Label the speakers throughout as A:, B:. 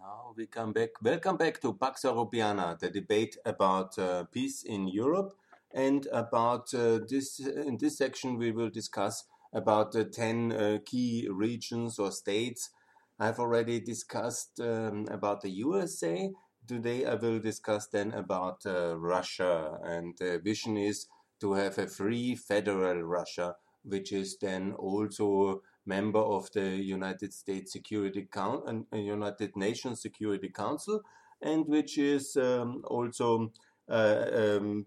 A: Now we come back. Welcome back to Pax Europiana, the debate about uh, peace in Europe, and about uh, this. In this section, we will discuss about the ten uh, key regions or states. I've already discussed um, about the USA. Today, I will discuss then about uh, Russia, and the vision is to have a free federal Russia, which is then also member of the United States Security Council and uh, United Nations Security Council, and which is um, also uh, um,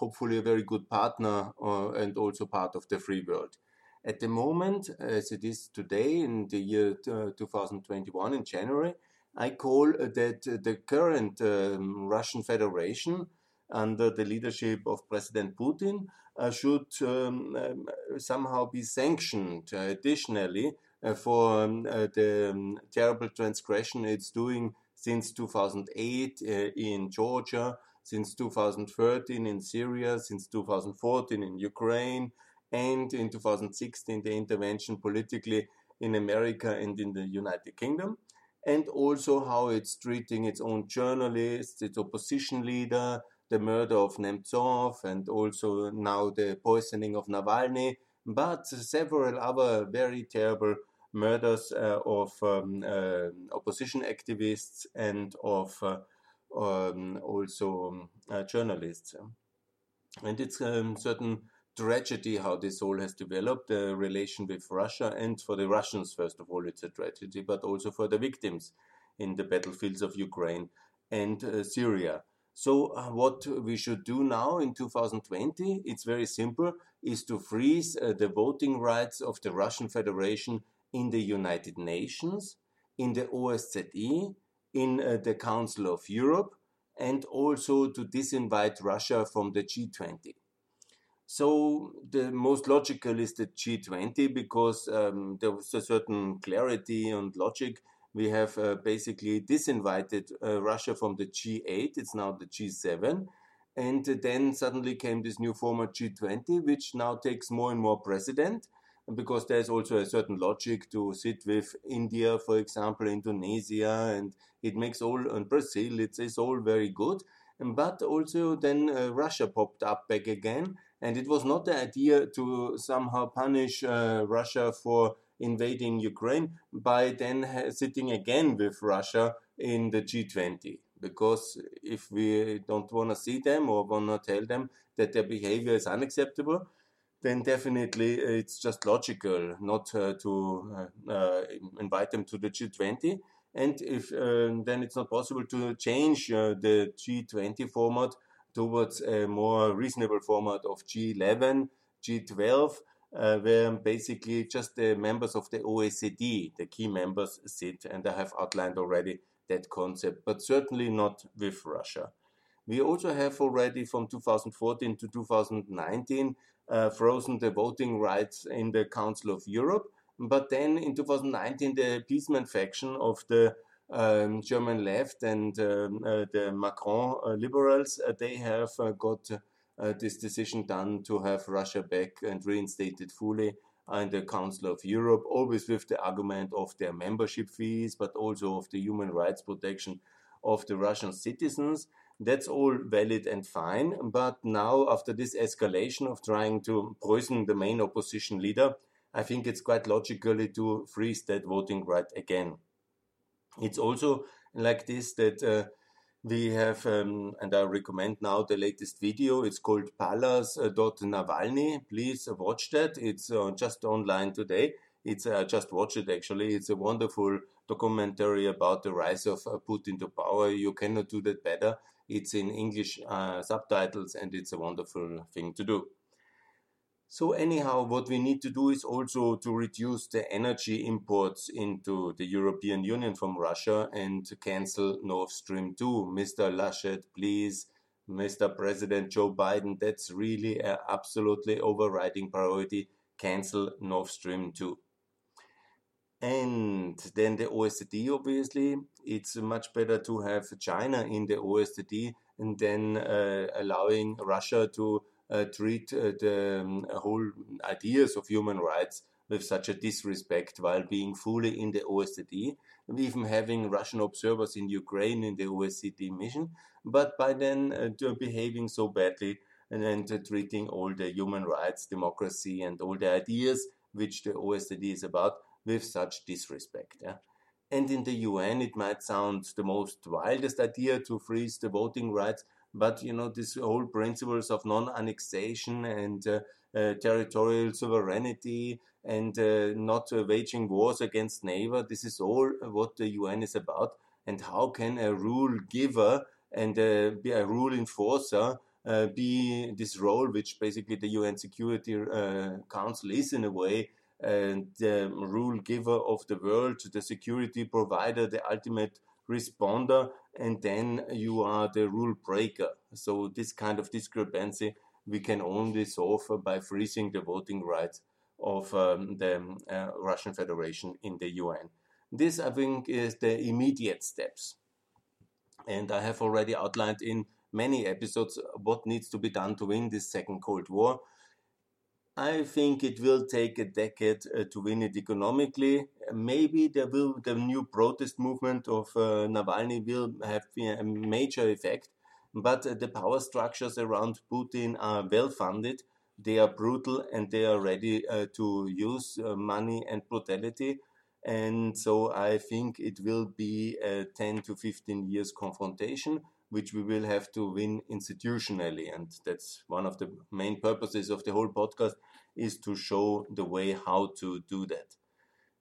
A: hopefully a very good partner uh, and also part of the free world. At the moment, as it is today in the year uh, 2021 in January, I call that the current um, Russian Federation under the leadership of President Putin uh, should um, um, somehow be sanctioned uh, additionally uh, for um, the um, terrible transgression it's doing since 2008 in Georgia, since 2013 in Syria, since 2014 in Ukraine, and in 2016 the intervention politically in America and in the United Kingdom, and also how it's treating its own journalists, its opposition leader, the murder of Nemtsov and also now the poisoning of Navalny, but several other very terrible murders uh, of um, uh, opposition activists and of uh, um, also um, uh, journalists. And it's a um, certain tragedy how this all has developed, the relation with Russia, and for the Russians, first of all, it's a tragedy, but also for the victims in the battlefields of Ukraine and uh, Syria. So uh, what we should do now in 2020, it's very simple, is to freeze uh, the voting rights of the Russian Federation in the United Nations, in the OSCE, in uh, the Council of Europe, and also to disinvite Russia from the G20. So the most logical is the G20 because um, there was a certain clarity and logic we have uh, basically disinvited uh, Russia from the G8. It's now the G7. And then suddenly came this new format G20, which now takes more and more precedent because there's also a certain logic to sit with India, for example, Indonesia, and it makes all, and Brazil, it's, it's all very good. But also then uh, Russia popped up back again, and it was not the idea to somehow punish uh, Russia for invading Ukraine by then sitting again with Russia in the G20. Because if we don't want to see them or want to tell them that their behavior is unacceptable, then definitely it's just logical not uh, to uh, uh, invite them to the G20. And if uh, then it's not possible to change uh, the G20 format towards a more reasonable format of G11, G12, uh, where basically just the members of the OECD, the key members, sit, and I have outlined already that concept, but certainly not with Russia. We also have already from 2014 to 2019 uh, frozen the voting rights in the Council of Europe, but then in 2019 the appeasement faction of the um, German left and um, uh, the Macron uh, liberals, uh, they have uh, got this decision done to have Russia back and reinstated fully in the Council of Europe, always with the argument of their membership fees, but also of the human rights protection of the Russian citizens. That's all valid and fine. But now, after this escalation of trying to poison the main opposition leader, I think it's quite logically to freeze that voting right again. It's also like this that uh, we have, um, and I recommend now the latest video. It's called Palace.Navalny. Please watch that. It's uh, just online today. It's uh, just watch it actually. It's a wonderful documentary about the rise of uh, Putin to power. You cannot do that better. It's in English uh, subtitles, and it's a wonderful thing to do. So anyhow, what we need to do is also to reduce the energy imports into the European Union from Russia and cancel Nord Stream 2. Mr. Laschet, please, Mr. President Joe Biden, that's really an absolutely overriding priority. Cancel Nord Stream 2. And then the OECD, obviously, it's much better to have China in the OECD and then uh, allowing Russia to treat uh, the um, whole ideas of human rights with such a disrespect while being fully in the OSCE, even having Russian observers in Ukraine in the OSCE mission, but by then uh, behaving so badly and then uh, treating all the human rights, democracy, and all the ideas which the OSCE is about with such disrespect. Yeah? And in the UN, it might sound the most wildest idea to freeze the voting rights, but you know, these whole principles of non-annexation and uh, uh, territorial sovereignty and uh, not uh, waging wars against neighbor, this is all what the UN is about. And how can a rule giver and uh, be a rule enforcer uh, be this role, which basically the UN Security Council is in a way, and the rule giver of the world, the security provider, the ultimate responder, and then you are the rule breaker. So this kind of discrepancy we can only solve by freezing the voting rights of um, the uh, Russian Federation in the UN. This, I think, is the immediate steps. And I have already outlined in many episodes what needs to be done to win this second Cold War. I think it will take a decade uh, to win it economically. Maybe there will the new protest movement of uh, Navalny will have a major effect, but uh, the power structures around Putin are well funded. They are brutal and they are ready uh, to use uh, money and brutality. And so I think it will be a 10 to 15 years confrontation which we will have to win institutionally. And that's one of the main purposes of the whole podcast is to show the way how to do that.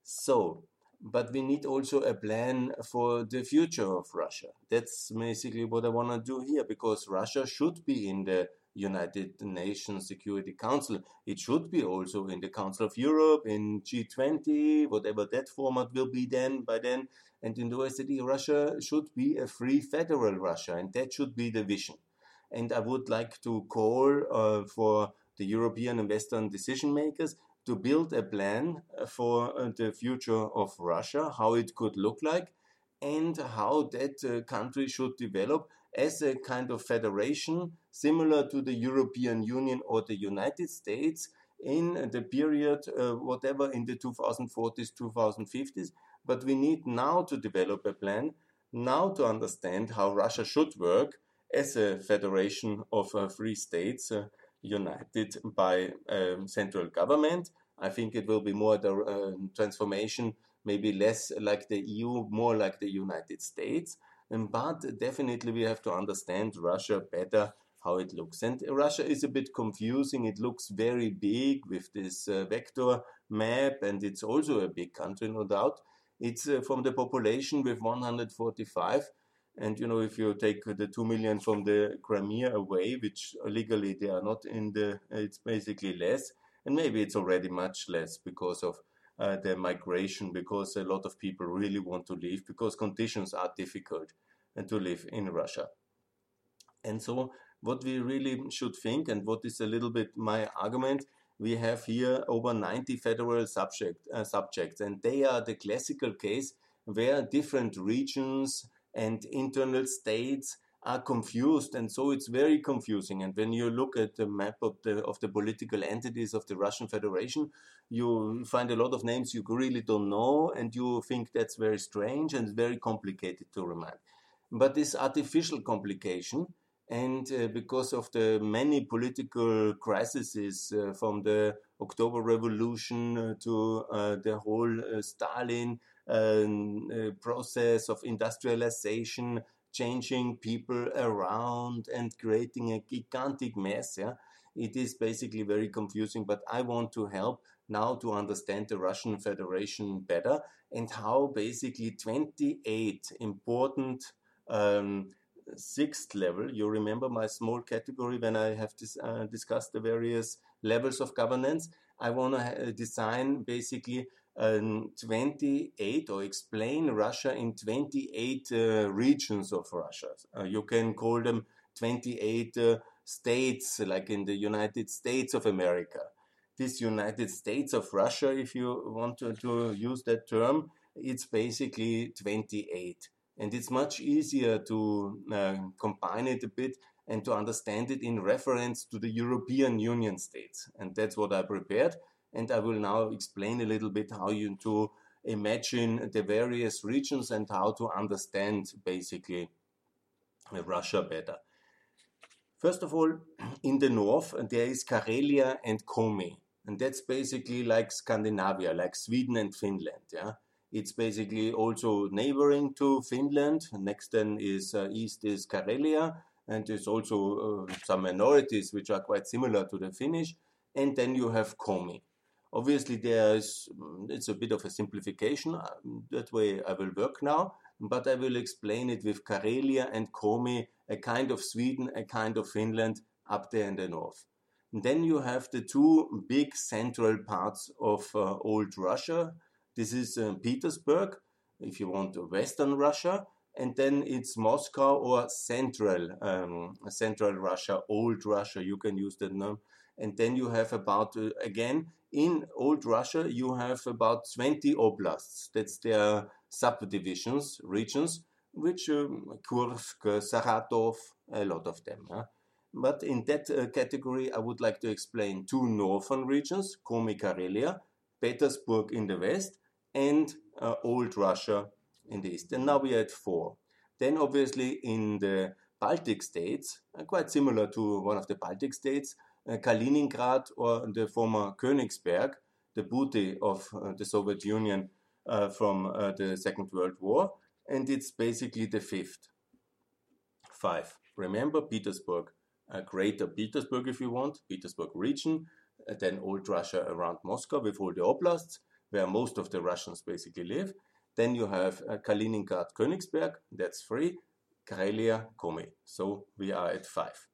A: So, but we need also a plan for the future of Russia. That's basically what I want to do here because Russia should be in the United Nations Security Council. It should be also in the Council of Europe, in G20, whatever that format will be then by then. And in the OSCE, Russia should be a free federal Russia, and that should be the vision. And I would like to call uh, for the European and Western decision makers to build a plan for uh, the future of Russia, how it could look like, and how that uh, country should develop as a kind of federation similar to the European Union or the United States in the period, uh, whatever, in the 2040s, 2050s. But we need now to develop a plan, now to understand how Russia should work as a federation of uh, free states uh, united by um, central government. I think it will be more the uh, transformation, maybe less like the EU, more like the United States. But definitely we have to understand Russia better how it looks. And Russia is a bit confusing. It looks very big with this uh, vector map, and it's also a big country, no doubt. It's uh, from the population with 145. And you know, if you take the 2 million from the Crimea away, which legally they are not in the, it's basically less. And maybe it's already much less because of uh, the migration, because a lot of people really want to leave, because conditions are difficult and uh, to live in Russia. And so what we really should think, and what is a little bit my argument, we have here over 90 federal subject, uh, subjects, and they are the classical case where different regions and internal states are confused, and so it's very confusing. And when you look at the map of the of the political entities of the Russian Federation, you find a lot of names you really don't know, and you think that's very strange and very complicated to remind. But this artificial complication and uh, because of the many political crises uh, from the October Revolution uh, to uh, the whole uh, Stalin um, uh, process of industrialization, changing people around and creating a gigantic mess, yeah, it is basically very confusing. But I want to help now to understand the Russian Federation better and how basically 28 important um, sixth level. You remember my small category when I have dis uh, discussed the various levels of governance. I want to uh, design basically um, 28 or explain Russia in 28 uh, regions of Russia. Uh, you can call them 28 uh, states, like in the United States of America. This United States of Russia, if you want to, to use that term, it's basically 28 and it's much easier to uh, combine it a bit and to understand it in reference to the European Union states. And that's what I prepared. And I will now explain a little bit how you to imagine the various regions and how to understand basically Russia better. First of all, in the north, there is Karelia and Komi. And that's basically like Scandinavia, like Sweden and Finland. Yeah, It's basically also neighboring to Finland. Next then is uh, east is Karelia. And there's also uh, some minorities which are quite similar to the Finnish. And then you have Komi. Obviously, there is mm, it's a bit of a simplification. Uh, that way, I will work now, but I will explain it with Karelia and Komi, a kind of Sweden, a kind of Finland up there in the north. And then you have the two big central parts of uh, old Russia. This is uh, Petersburg, if you want Western Russia, and then it's Moscow or Central um, Central Russia, Old Russia. You can use that name. And then you have about uh, again in old Russia, you have about 20 oblasts. That's their subdivisions, regions, which um, Kursk, Saratov, a lot of them. But in that uh, category, I would like to explain two northern regions, Komi Karelia, Petersburg in the west, and uh, Old Russia in the east. And now we are at four. Then, obviously, in the Baltic states, uh, quite similar to one of the Baltic states, uh, Kaliningrad or the former Königsberg, the booty of uh, the Soviet Union uh, from the Second World War, and it's basically the fifth. Five. Remember Petersburg, Greater Petersburg, if you want, Petersburg region, then Old Russia around Moscow with all the oblasts, where most of the Russians basically live. Then you have uh, Kaliningrad, Königsberg, that's three, Karelia, Komi. So we are at five.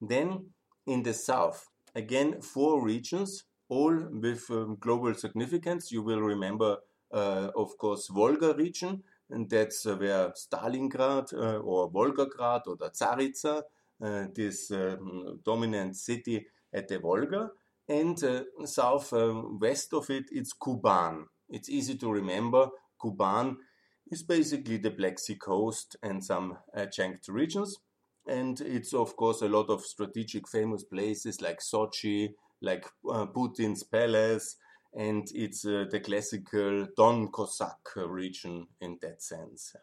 A: Then in the south. Again, four regions, all with um, global significance. You will remember, uh, of course, Volga region, and that's uh, where Stalingrad uh, or Volgograd or the Tsaritsa, uh, this um, dominant city at the Volga, and uh, south um, west of it, it's Kuban. It's easy to remember. Kuban is basically the Black Sea coast and some adjunct regions. And it's, of course, a lot of strategic famous places like Sochi, like uh, Putin's palace, and it's uh, the classical Don Cossack region in that sense.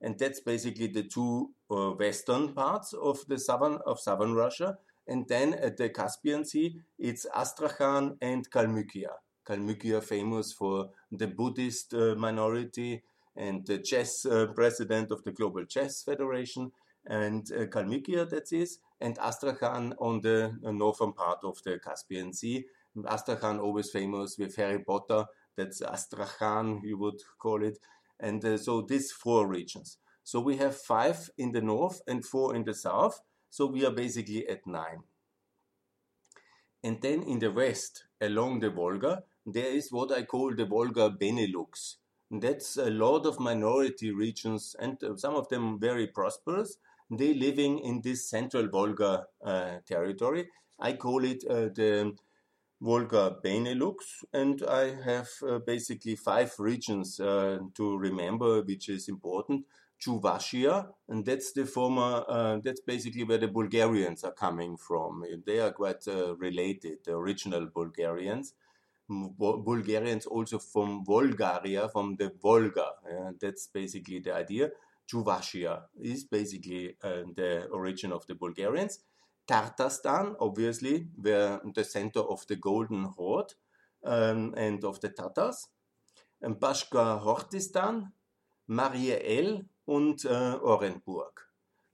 A: And that's basically the two uh, western parts of the southern of southern Russia. And then at the Caspian Sea, it's Astrakhan and Kalmykia. Kalmykia famous for the Buddhist uh, minority and the chess uh, president of the Global Chess Federation and uh, Kalmykia, that is, and Astrakhan on the uh, northern part of the Caspian Sea. Astrakhan always famous with Harry Potter, that's Astrakhan, you would call it. And uh, so these four regions. So we have five in the north and four in the south. So we are basically at nine. And then in the west, along the Volga, there is what I call the Volga Benelux. That's a lot of minority regions, and uh, some of them very prosperous, they living in this central Volga uh, territory. I call it uh, the Volga Benelux, and I have uh, basically five regions uh, to remember, which is important. Chuvashia, and that's the former, uh, that's basically where the Bulgarians are coming from. They are quite uh, related, the original Bulgarians. Bulgarians also from Volgaria, from the Volga. that's basically the idea. Chuvashia is basically uh, the origin of the Bulgarians. Tatarstan, obviously, were the center of the Golden Horde um, and of the Tatars. And Bashka Hortistan, Mari El, and uh, Orenburg.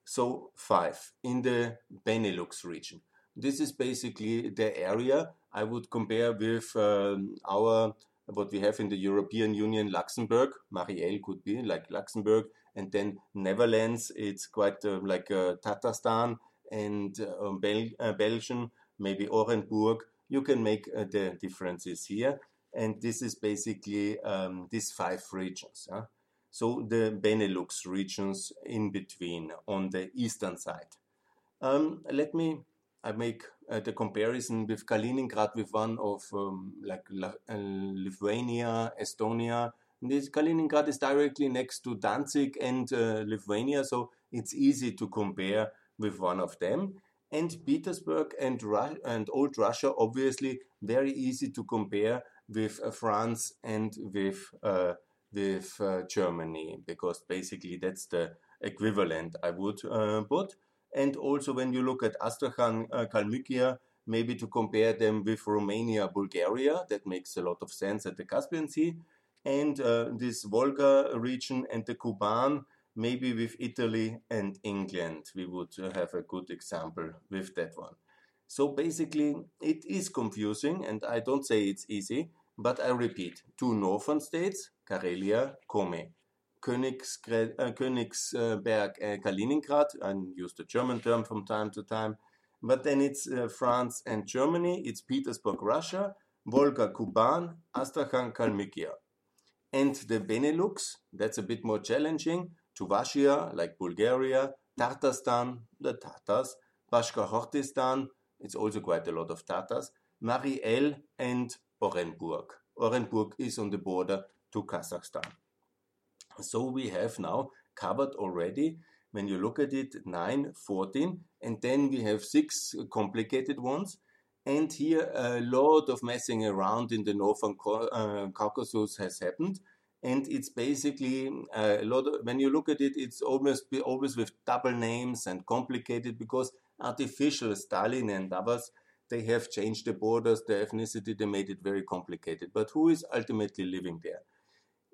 A: So five in the Benelux region. This is basically the area I would compare with um, our what we have in the European Union, Luxembourg. Mari El could be like Luxembourg, and then Netherlands, it's quite uh, like uh, Tatarstan and uh, Bel uh, Belgium, maybe Orenburg. You can make uh, the differences here, and this is basically um, these five regions. Huh? So the Benelux regions in between on the eastern side. Um, let me I make uh, the comparison with Kaliningrad with one of um, like La uh, Lithuania, Estonia, this Kaliningrad is directly next to Danzig and uh, Lithuania, so it's easy to compare with one of them. And Petersburg and, Ru- and Old Russia, obviously, very easy to compare with uh, France and with uh, with uh, Germany because basically that's the equivalent I would uh, put. And also when you look at Astrakhan, uh, Kalmykia, maybe to compare them with Romania, Bulgaria, that makes a lot of sense at the Caspian Sea. And uh, this Volga region and the Kuban, maybe with Italy and England, we would have a good example with that one. So basically, it is confusing, and I don't say it's easy, but I repeat two northern states, Karelia, Komi, Königsberg, uh, Königsberg uh, Kaliningrad, I use the German term from time to time, but then it's uh, France and Germany, it's Petersburg, Russia, Volga, Kuban, Astrakhan, Kalmykia. And the Benelux, that's a bit more challenging, Chuvashia, like Bulgaria, Tatarstan, the Tatars, Bashkortostan, it's also quite a lot of Tatars, Mari El, and Orenburg. Orenburg is on the border to Kazakhstan. So we have now covered already, when you look at it, 9, 14, and then we have six complicated ones. And here a lot of messing around in the Northern uh, Caucasus has happened. And it's basically uh, a lot of, when you look at it, it's almost always with double names and complicated because artificial Stalin and others they have changed the borders, the ethnicity, they made it very complicated. But who is ultimately living there?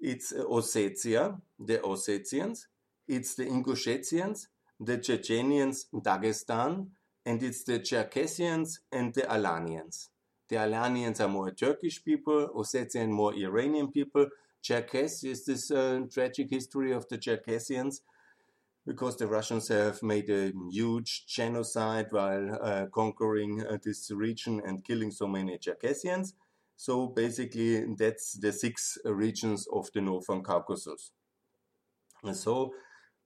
A: It's Ossetia, the Ossetians, it's the Ingushetians, the Chechenians, Dagestan, and it's the Cherkessians and the Alanians. The Alanians are more Turkish people, Ossetian more Iranian people. Cherkess is this uh, tragic history of the Cherkessians because the Russians have made a huge genocide while uh, conquering uh, this region and killing so many Cherkessians. So basically, that's the six regions of the Northern Caucasus. And so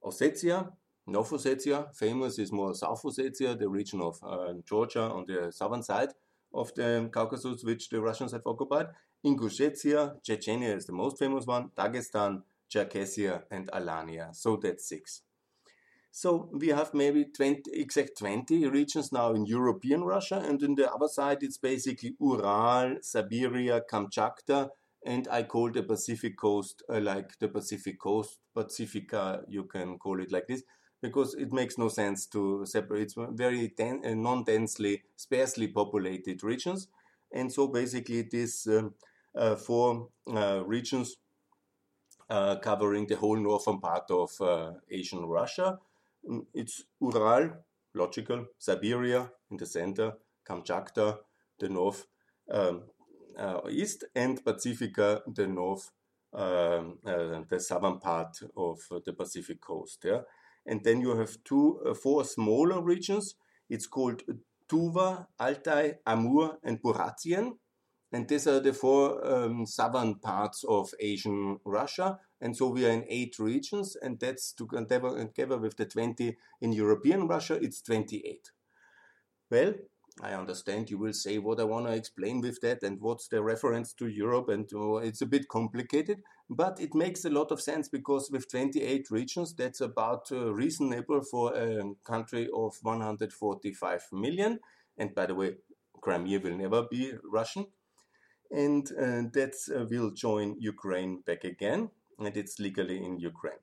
A: Ossetia, North Ossetia, famous is more South Ossetia, the region of uh, Georgia on the southern side of the Caucasus, which the Russians have occupied. Ingushetia, Chechnya is the most famous one, Dagestan, Cherkessia, and Alania. So that's six. So we have maybe 20, exact 20 regions now in European Russia, and in the other side it's basically Ural, Siberia, Kamchatka, and I call the Pacific coast uh, like the Pacific coast, Pacifica, you can call it like this, because it makes no sense to separate. It's very den- uh, non-densely, sparsely populated regions, and so basically these um, uh, four uh, regions uh, covering the whole northern part of Asian Russia it's Ural, logical, Siberia in the center, Kamchatka, the north um, uh, east, and Pacifica, the north, um, uh, the southern part of the Pacific coast. Yeah? And then you have two, uh, four smaller regions. It's called Tuva, Altai, Amur, and Buratien. And these are the four um, southern parts of Asian Russia. And so we are in eight regions, and that's together, with the 20 in European Russia, it's 28. Well, I understand you will say what I want to explain with that and what's the reference to Europe, and uh, it's a bit complicated, but it makes a lot of sense because with 28 regions, that's about uh, reasonable for a country of 145 million. And by the way, Crimea will never be Russian. And uh, that uh, will join Ukraine back again and it's legally in Ukraine.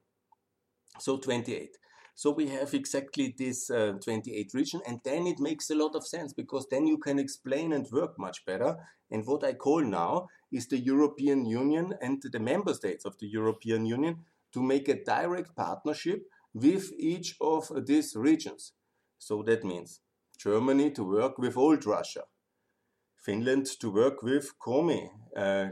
A: So 28. So we have exactly this uh, 28 region, and then it makes a lot of sense because then you can explain and work much better. And what I call now is the European Union and the member states of the European Union to make a direct partnership with each of these regions. So that means Germany to work with old Russia, Finland to work with Komi, uh,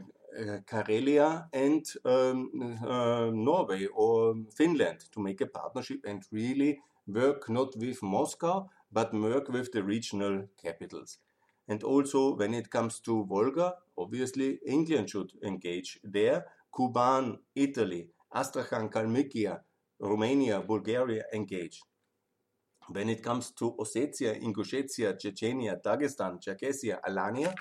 A: Karelia and um, uh, Norway or Finland to make a partnership and really work not with Moscow but work with the regional capitals. And also, when it comes to Volga, obviously England should engage there. Kuban, Italy, Astrakhan, Kalmykia, Romania, Bulgaria engage. When it comes to Ossetia, Ingushetia, Chechnya, Dagestan, Cherkessia, Alania,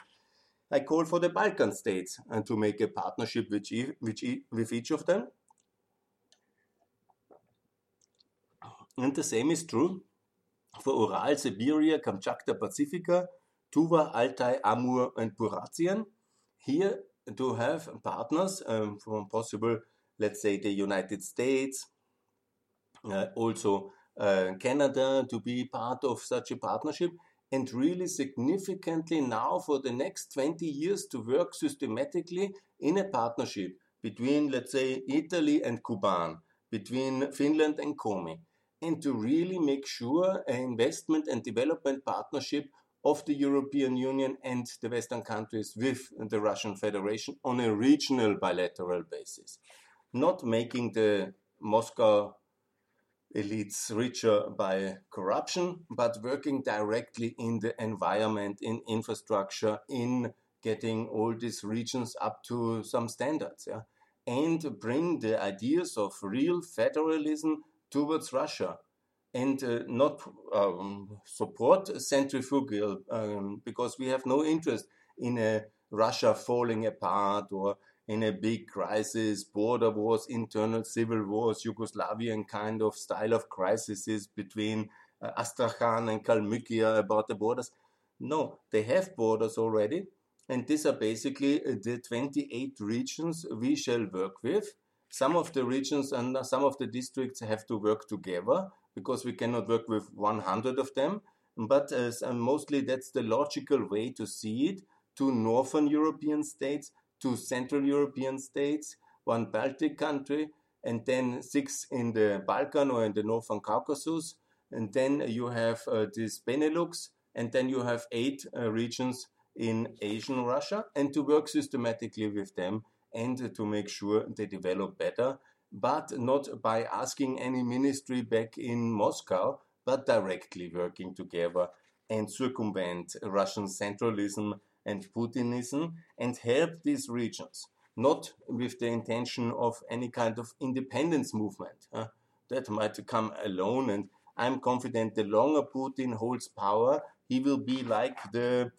A: I call for the Balkan states and to make a partnership with, with, with each of them. And the same is true for Ural, Siberia, Kamchatka, Pacifica, Tuva, Altai, Amur, and Buratian. Here to have partners um, from possible, let's say, the United States, uh, also uh, Canada to be part of such a partnership and really significantly now for the next 20 years to work systematically in a partnership between, let's say, Italy and Kuban, between Finland and Komi, and to really make sure an investment and development partnership of the European Union and the Western countries with the Russian Federation on a regional bilateral basis. Not making the Moscow elites richer by corruption, but working directly in the environment, in infrastructure, in getting all these regions up to some standards, yeah, and bring the ideas of real federalism towards Russia, and uh, not um, support centrifugal um, because we have no interest in a Russia falling apart or in a big crisis, border wars, internal civil wars, Yugoslavian kind of style of crises between uh, Astrakhan and Kalmykia about the borders. No, they have borders already, and these are basically uh, the 28 regions we shall work with. Some of the regions and some of the districts have to work together because we cannot work with 100 of them. But uh, mostly that's the logical way to see it to northern European states two Central European states, one Baltic country, and then six in the Balkan or in the Northern Caucasus. And then you have uh, this Benelux, and then you have eight uh, regions in Asian Russia, and to work systematically with them and to make sure they develop better, but not by asking any ministry back in Moscow, but directly working together and circumvent Russian centralism and Putinism and help these regions, not with the intention of any kind of independence movement. Uh, that might come alone, and I'm confident the longer Putin holds power, he will be like the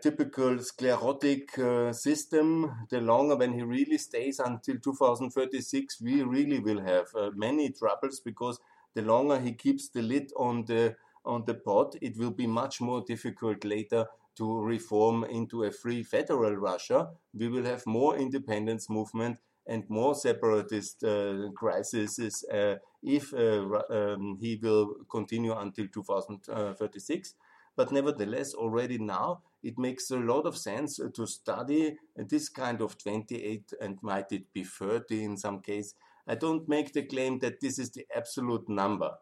A: typical sclerotic uh, system. The longer when he really stays until 2036, we really will have uh, many troubles because the longer he keeps the lid on the on the pot, it will be much more difficult later to reform into a free federal Russia, we will have more independence movement and more separatist uh, crises uh, if uh, um, he will continue until 2036. But nevertheless, already now, it makes a lot of sense to study this kind of 28 and might it be 30 in some case. I don't make the claim that this is the absolute number.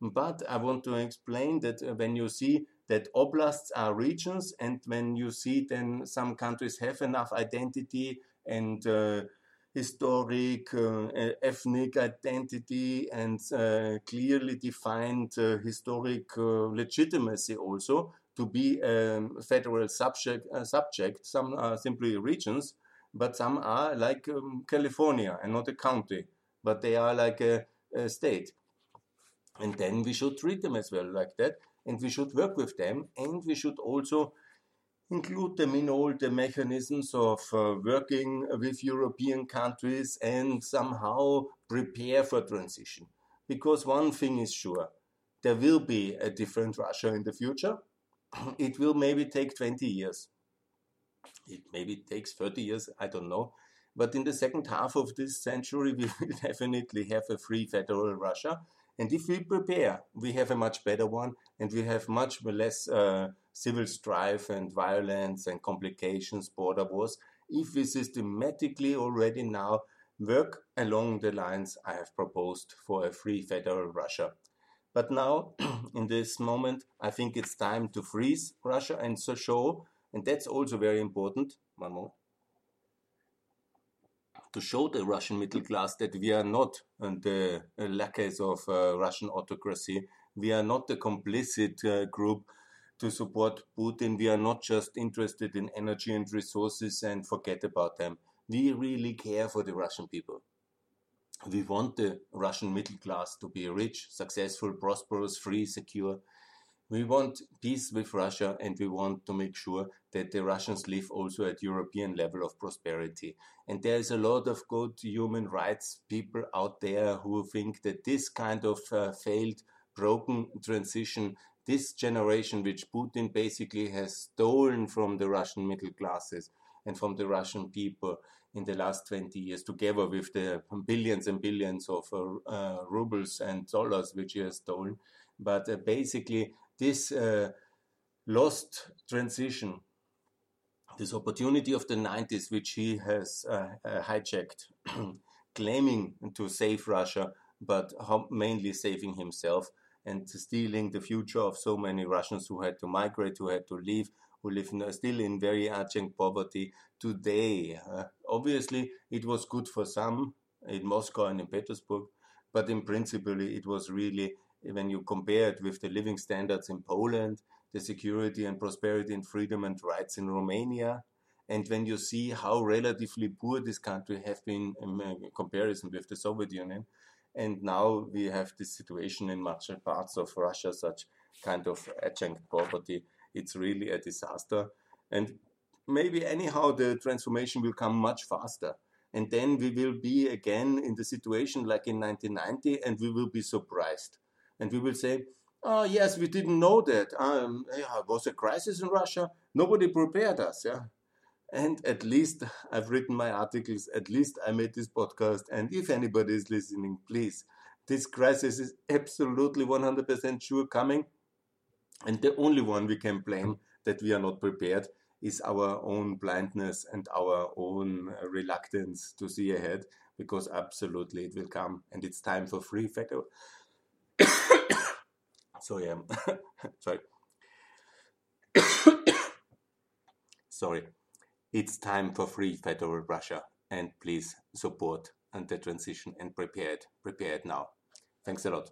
A: But I want to explain that when you see that oblasts are regions, and when you see then some countries have enough identity and uh, historic, uh, ethnic identity, and uh, clearly defined uh, historic uh, legitimacy also to be a federal subject. Uh, subject. Some are simply regions, but some are like um, California and not a county, but they are like a, a state. And then we should treat them as well like that and we should work with them and we should also include them in all the mechanisms of uh, working with European countries and somehow prepare for transition. Because one thing is sure, there will be a different Russia in the future. It will maybe take 20 years. It maybe takes 30 years, I don't know. But in the second half of this century, we will definitely have a free federal Russia and if we prepare, we have a much better one and we have much less uh, civil strife and violence and complications, border wars, if we systematically already now work along the lines I have proposed for a free federal Russia. But now, in this moment, I think it's time to freeze Russia and so show, and that's also very important. One more to show the Russian middle class that we are not the lackeys of uh, Russian autocracy. We are not the complicit uh, group to support Putin. We are not just interested in energy and resources and forget about them. We really care for the Russian people. We want the Russian middle class to be rich, successful, prosperous, free, secure. We want peace with Russia and we want to make sure that the Russians live also at European level of prosperity. And there is a lot of good human rights people out there who think that this kind of uh, failed broken transition. This generation, which Putin basically has stolen from the Russian middle classes and from the Russian people in the last 20 years, together with the billions and billions of uh, uh, rubles and dollars which he has stolen. But uh, basically, this uh, lost transition, this opportunity of the 90s, which he has uh, uh, hijacked, claiming to save Russia, but mainly saving himself and stealing the future of so many Russians who had to migrate, who had to leave, who live still in very abject poverty today. Uh, obviously, it was good for some in Moscow and in Petersburg, but in principle, it was really, when you compare it with the living standards in Poland, the security and prosperity and freedom and rights in Romania, and when you see how relatively poor this country have been in uh, comparison with the Soviet Union, and now we have this situation in much parts of Russia, such kind of adjunct poverty. It's really a disaster. And maybe anyhow the transformation will come much faster. And then we will be again in the situation like in 1990 and we will be surprised. And we will say, oh, yes, we didn't know that. Um, yeah, was a crisis in Russia. Nobody prepared us. Yeah. And at least I've written my articles, at least I made this podcast. And if anybody is listening, please, this crisis is absolutely 100% sure coming. And the only one we can blame that we are not prepared is our own blindness and our own reluctance to see ahead, because absolutely it will come. And it's time for free federal. Sorry, um, sorry. sorry. It's time for free federal Russia, and please support and the transition and prepare it. Prepare it now. Thanks a lot.